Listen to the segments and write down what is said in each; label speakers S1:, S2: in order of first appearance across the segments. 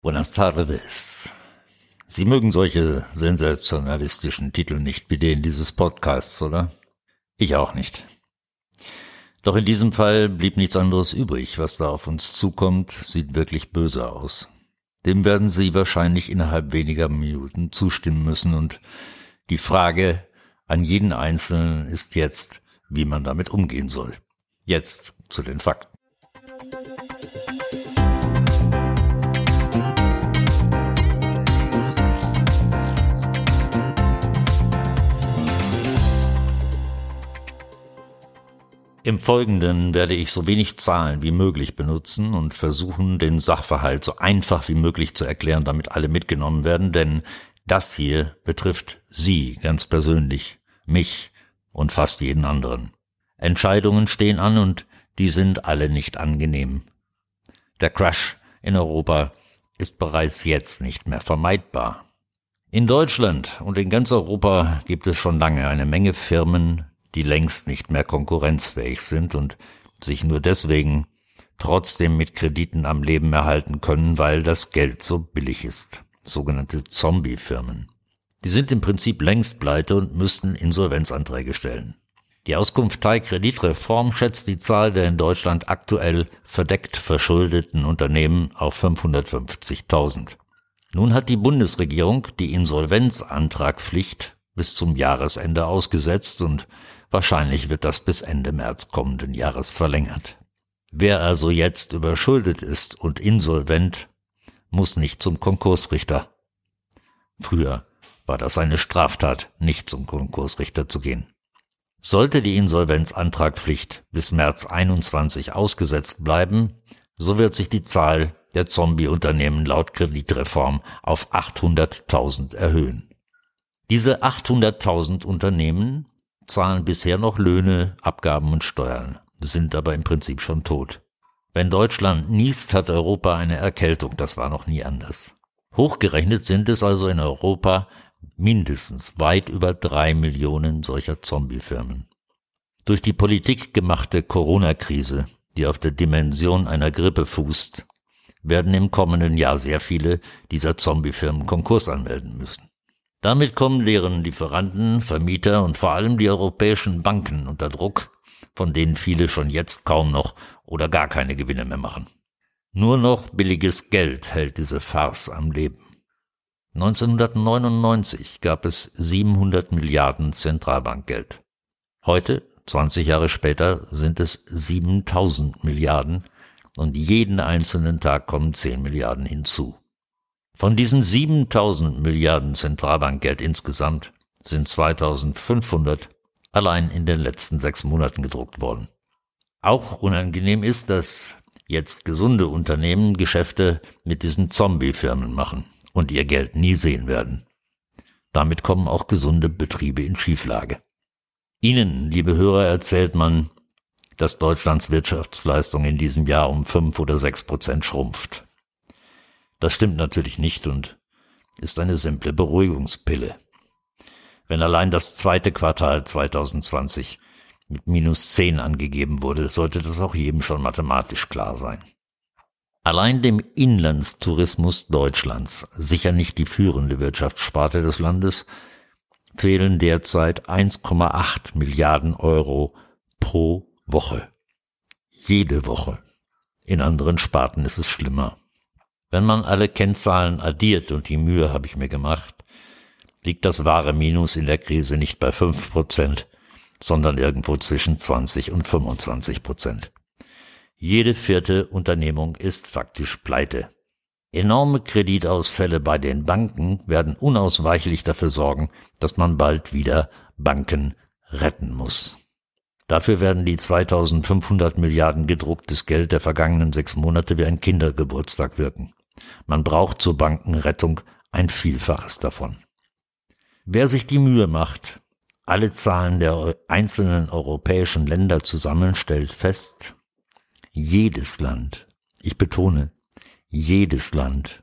S1: Buenas tardes. Sie mögen solche sensationalistischen Titel nicht wie den dieses Podcasts, oder? Ich auch nicht. Doch in diesem Fall blieb nichts anderes übrig. Was da auf uns zukommt, sieht wirklich böse aus. Dem werden Sie wahrscheinlich innerhalb weniger Minuten zustimmen müssen und die Frage an jeden Einzelnen ist jetzt, wie man damit umgehen soll. Jetzt zu den Fakten. Im Folgenden werde ich so wenig Zahlen wie möglich benutzen und versuchen, den Sachverhalt so einfach wie möglich zu erklären, damit alle mitgenommen werden, denn das hier betrifft Sie ganz persönlich, mich und fast jeden anderen. Entscheidungen stehen an und die sind alle nicht angenehm. Der Crash in Europa ist bereits jetzt nicht mehr vermeidbar. In Deutschland und in ganz Europa gibt es schon lange eine Menge Firmen, die längst nicht mehr konkurrenzfähig sind und sich nur deswegen trotzdem mit Krediten am Leben erhalten können, weil das Geld so billig ist. Sogenannte Zombie-Firmen. Die sind im Prinzip längst pleite und müssten Insolvenzanträge stellen. Die Auskunftei Kreditreform schätzt die Zahl der in Deutschland aktuell verdeckt verschuldeten Unternehmen auf 550.000. Nun hat die Bundesregierung die Insolvenzantragpflicht bis zum Jahresende ausgesetzt und Wahrscheinlich wird das bis Ende März kommenden Jahres verlängert. Wer also jetzt überschuldet ist und insolvent, muss nicht zum Konkursrichter. Früher war das eine Straftat, nicht zum Konkursrichter zu gehen. Sollte die Insolvenzantragpflicht bis März 21 ausgesetzt bleiben, so wird sich die Zahl der Zombie-Unternehmen laut Kreditreform auf 800.000 erhöhen. Diese 800.000 Unternehmen zahlen bisher noch Löhne, Abgaben und Steuern, sind aber im Prinzip schon tot. Wenn Deutschland niest, hat Europa eine Erkältung, das war noch nie anders. Hochgerechnet sind es also in Europa mindestens weit über drei Millionen solcher Zombiefirmen. Durch die Politik gemachte Corona-Krise, die auf der Dimension einer Grippe fußt, werden im kommenden Jahr sehr viele dieser Zombiefirmen Konkurs anmelden müssen. Damit kommen deren Lieferanten, Vermieter und vor allem die europäischen Banken unter Druck, von denen viele schon jetzt kaum noch oder gar keine Gewinne mehr machen. Nur noch billiges Geld hält diese Farce am Leben. 1999 gab es 700 Milliarden Zentralbankgeld. Heute, 20 Jahre später, sind es 7000 Milliarden und jeden einzelnen Tag kommen 10 Milliarden hinzu. Von diesen 7000 Milliarden Zentralbankgeld insgesamt sind 2500 allein in den letzten sechs Monaten gedruckt worden. Auch unangenehm ist, dass jetzt gesunde Unternehmen Geschäfte mit diesen Zombie-Firmen machen und ihr Geld nie sehen werden. Damit kommen auch gesunde Betriebe in Schieflage. Ihnen, liebe Hörer, erzählt man, dass Deutschlands Wirtschaftsleistung in diesem Jahr um fünf oder sechs Prozent schrumpft. Das stimmt natürlich nicht und ist eine simple Beruhigungspille. Wenn allein das zweite Quartal 2020 mit minus 10 angegeben wurde, sollte das auch jedem schon mathematisch klar sein. Allein dem Inlandstourismus Deutschlands, sicher nicht die führende Wirtschaftssparte des Landes, fehlen derzeit 1,8 Milliarden Euro pro Woche. Jede Woche. In anderen Sparten ist es schlimmer. Wenn man alle Kennzahlen addiert, und die Mühe habe ich mir gemacht, liegt das wahre Minus in der Krise nicht bei fünf Prozent, sondern irgendwo zwischen 20 und 25 Prozent. Jede vierte Unternehmung ist faktisch pleite. Enorme Kreditausfälle bei den Banken werden unausweichlich dafür sorgen, dass man bald wieder Banken retten muss. Dafür werden die 2500 Milliarden gedrucktes Geld der vergangenen sechs Monate wie ein Kindergeburtstag wirken. Man braucht zur Bankenrettung ein Vielfaches davon. Wer sich die Mühe macht, alle Zahlen der einzelnen europäischen Länder zusammen, stellt fest, jedes Land, ich betone, jedes Land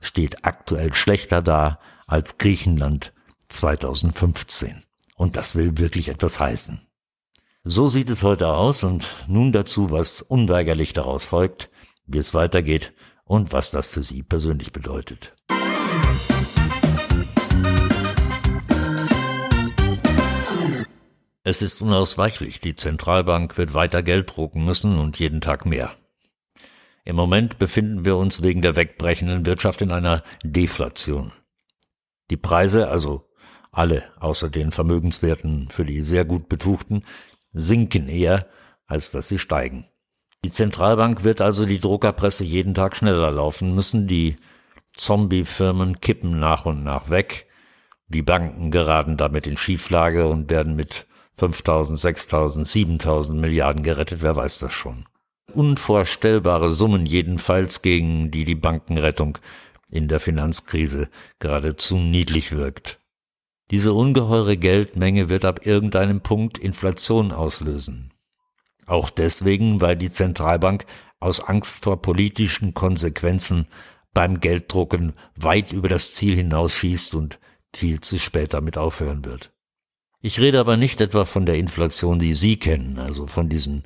S1: steht aktuell schlechter da als Griechenland 2015. Und das will wirklich etwas heißen. So sieht es heute aus und nun dazu, was unweigerlich daraus folgt, wie es weitergeht und was das für Sie persönlich bedeutet. Es ist unausweichlich, die Zentralbank wird weiter Geld drucken müssen und jeden Tag mehr. Im Moment befinden wir uns wegen der wegbrechenden Wirtschaft in einer Deflation. Die Preise, also alle außer den Vermögenswerten für die sehr gut Betuchten, sinken eher, als dass sie steigen. Die Zentralbank wird also die Druckerpresse jeden Tag schneller laufen müssen, die Zombie-Firmen kippen nach und nach weg, die Banken geraten damit in Schieflage und werden mit 5000, 6000, 7000 Milliarden gerettet, wer weiß das schon. Unvorstellbare Summen jedenfalls, gegen die die Bankenrettung in der Finanzkrise geradezu niedlich wirkt. Diese ungeheure Geldmenge wird ab irgendeinem Punkt Inflation auslösen. Auch deswegen, weil die Zentralbank aus Angst vor politischen Konsequenzen beim Gelddrucken weit über das Ziel hinausschießt und viel zu spät damit aufhören wird. Ich rede aber nicht etwa von der Inflation, die Sie kennen, also von diesen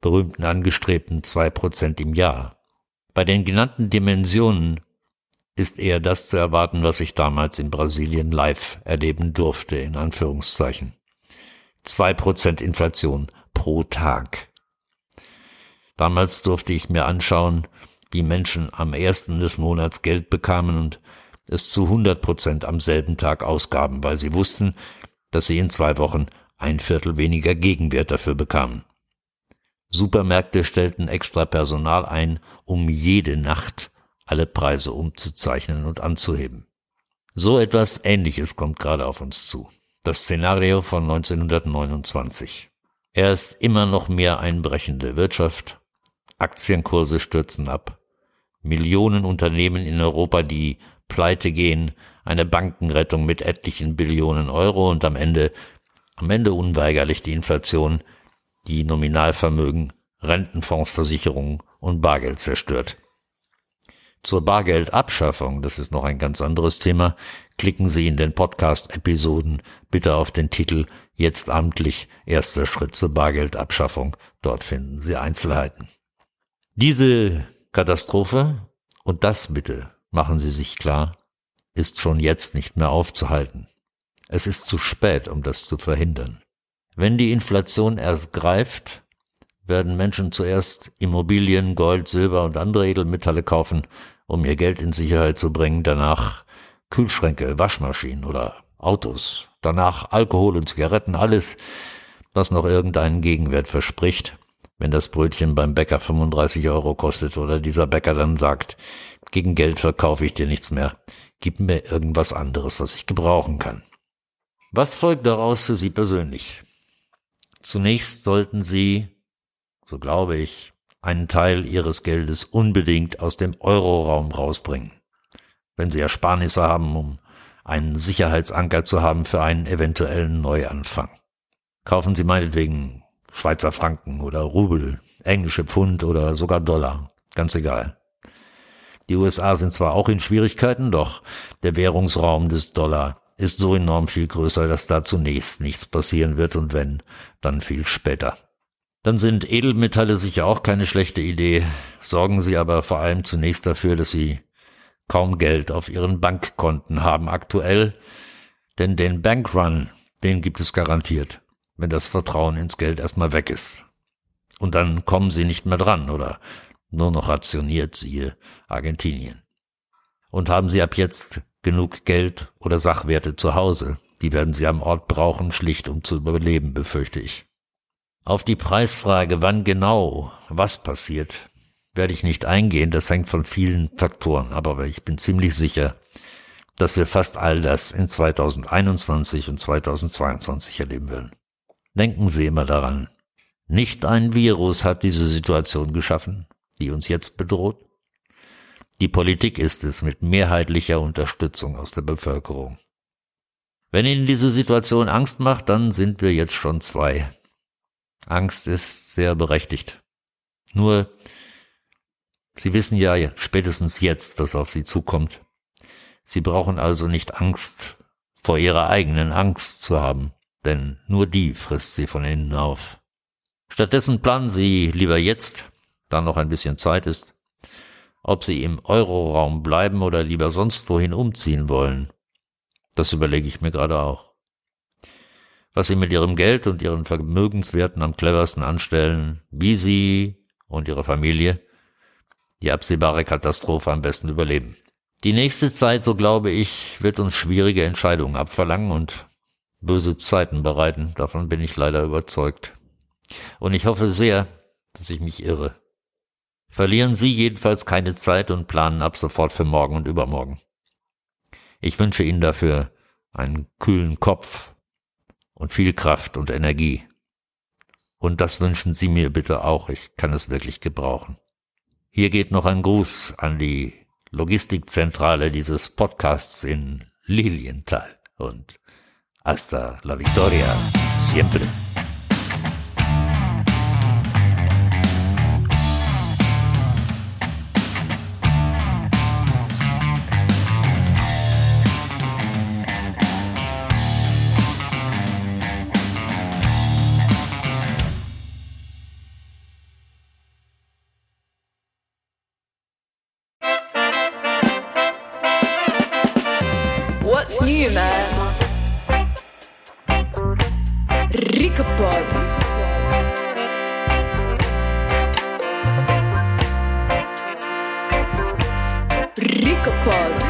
S1: berühmten angestrebten zwei Prozent im Jahr. Bei den genannten Dimensionen ist eher das zu erwarten, was ich damals in Brasilien live erleben durfte, in Anführungszeichen. Zwei Prozent Inflation pro Tag. Damals durfte ich mir anschauen, wie Menschen am ersten des Monats Geld bekamen und es zu 100 Prozent am selben Tag ausgaben, weil sie wussten, dass sie in zwei Wochen ein Viertel weniger Gegenwert dafür bekamen. Supermärkte stellten extra Personal ein, um jede Nacht alle Preise umzuzeichnen und anzuheben. So etwas Ähnliches kommt gerade auf uns zu. Das Szenario von 1929. Erst immer noch mehr einbrechende Wirtschaft, Aktienkurse stürzen ab, Millionen Unternehmen in Europa, die pleite gehen, eine Bankenrettung mit etlichen Billionen Euro und am Ende, am Ende unweigerlich die Inflation, die Nominalvermögen, Rentenfondsversicherungen und Bargeld zerstört. Zur Bargeldabschaffung, das ist noch ein ganz anderes Thema, klicken Sie in den Podcast-Episoden bitte auf den Titel Jetzt amtlich erster Schritt zur Bargeldabschaffung. Dort finden Sie Einzelheiten. Diese Katastrophe, und das bitte machen Sie sich klar, ist schon jetzt nicht mehr aufzuhalten. Es ist zu spät, um das zu verhindern. Wenn die Inflation erst greift, werden Menschen zuerst Immobilien, Gold, Silber und andere Edelmetalle kaufen, um ihr Geld in Sicherheit zu bringen, danach Kühlschränke, Waschmaschinen oder Autos, danach Alkohol und Zigaretten, alles, was noch irgendeinen Gegenwert verspricht, wenn das Brötchen beim Bäcker 35 Euro kostet oder dieser Bäcker dann sagt, gegen Geld verkaufe ich dir nichts mehr, gib mir irgendwas anderes, was ich gebrauchen kann. Was folgt daraus für Sie persönlich? Zunächst sollten Sie, so glaube ich, einen Teil ihres Geldes unbedingt aus dem Euroraum rausbringen. Wenn sie Ersparnisse haben, um einen Sicherheitsanker zu haben für einen eventuellen Neuanfang. Kaufen Sie meinetwegen Schweizer Franken oder Rubel, englische Pfund oder sogar Dollar. Ganz egal. Die USA sind zwar auch in Schwierigkeiten, doch der Währungsraum des Dollar ist so enorm viel größer, dass da zunächst nichts passieren wird und wenn, dann viel später. Dann sind Edelmetalle sicher auch keine schlechte Idee, sorgen sie aber vor allem zunächst dafür, dass sie kaum Geld auf ihren Bankkonten haben aktuell, denn den Bankrun, den gibt es garantiert, wenn das Vertrauen ins Geld erstmal weg ist. Und dann kommen sie nicht mehr dran oder nur noch rationiert, siehe Argentinien. Und haben sie ab jetzt genug Geld oder Sachwerte zu Hause, die werden sie am Ort brauchen, schlicht um zu überleben, befürchte ich. Auf die Preisfrage, wann genau was passiert, werde ich nicht eingehen. Das hängt von vielen Faktoren aber ich bin ziemlich sicher, dass wir fast all das in 2021 und 2022 erleben werden. Denken Sie immer daran. Nicht ein Virus hat diese Situation geschaffen, die uns jetzt bedroht. Die Politik ist es mit mehrheitlicher Unterstützung aus der Bevölkerung. Wenn Ihnen diese Situation Angst macht, dann sind wir jetzt schon zwei Angst ist sehr berechtigt. Nur, Sie wissen ja spätestens jetzt, was auf Sie zukommt. Sie brauchen also nicht Angst vor Ihrer eigenen Angst zu haben, denn nur die frisst Sie von innen auf. Stattdessen planen Sie lieber jetzt, da noch ein bisschen Zeit ist, ob sie im Euroraum bleiben oder lieber sonst wohin umziehen wollen. Das überlege ich mir gerade auch. Was sie mit ihrem Geld und ihren Vermögenswerten am cleversten anstellen, wie sie und ihre Familie die absehbare Katastrophe am besten überleben. Die nächste Zeit, so glaube ich, wird uns schwierige Entscheidungen abverlangen und böse Zeiten bereiten. Davon bin ich leider überzeugt. Und ich hoffe sehr, dass ich mich irre. Verlieren Sie jedenfalls keine Zeit und planen ab sofort für morgen und übermorgen. Ich wünsche Ihnen dafür einen kühlen Kopf und viel Kraft und Energie. Und das wünschen Sie mir bitte auch, ich kann es wirklich gebrauchen. Hier geht noch ein Gruß an die Logistikzentrale dieses Podcasts in Lilienthal und hasta la victoria siempre.
S2: Unbreakable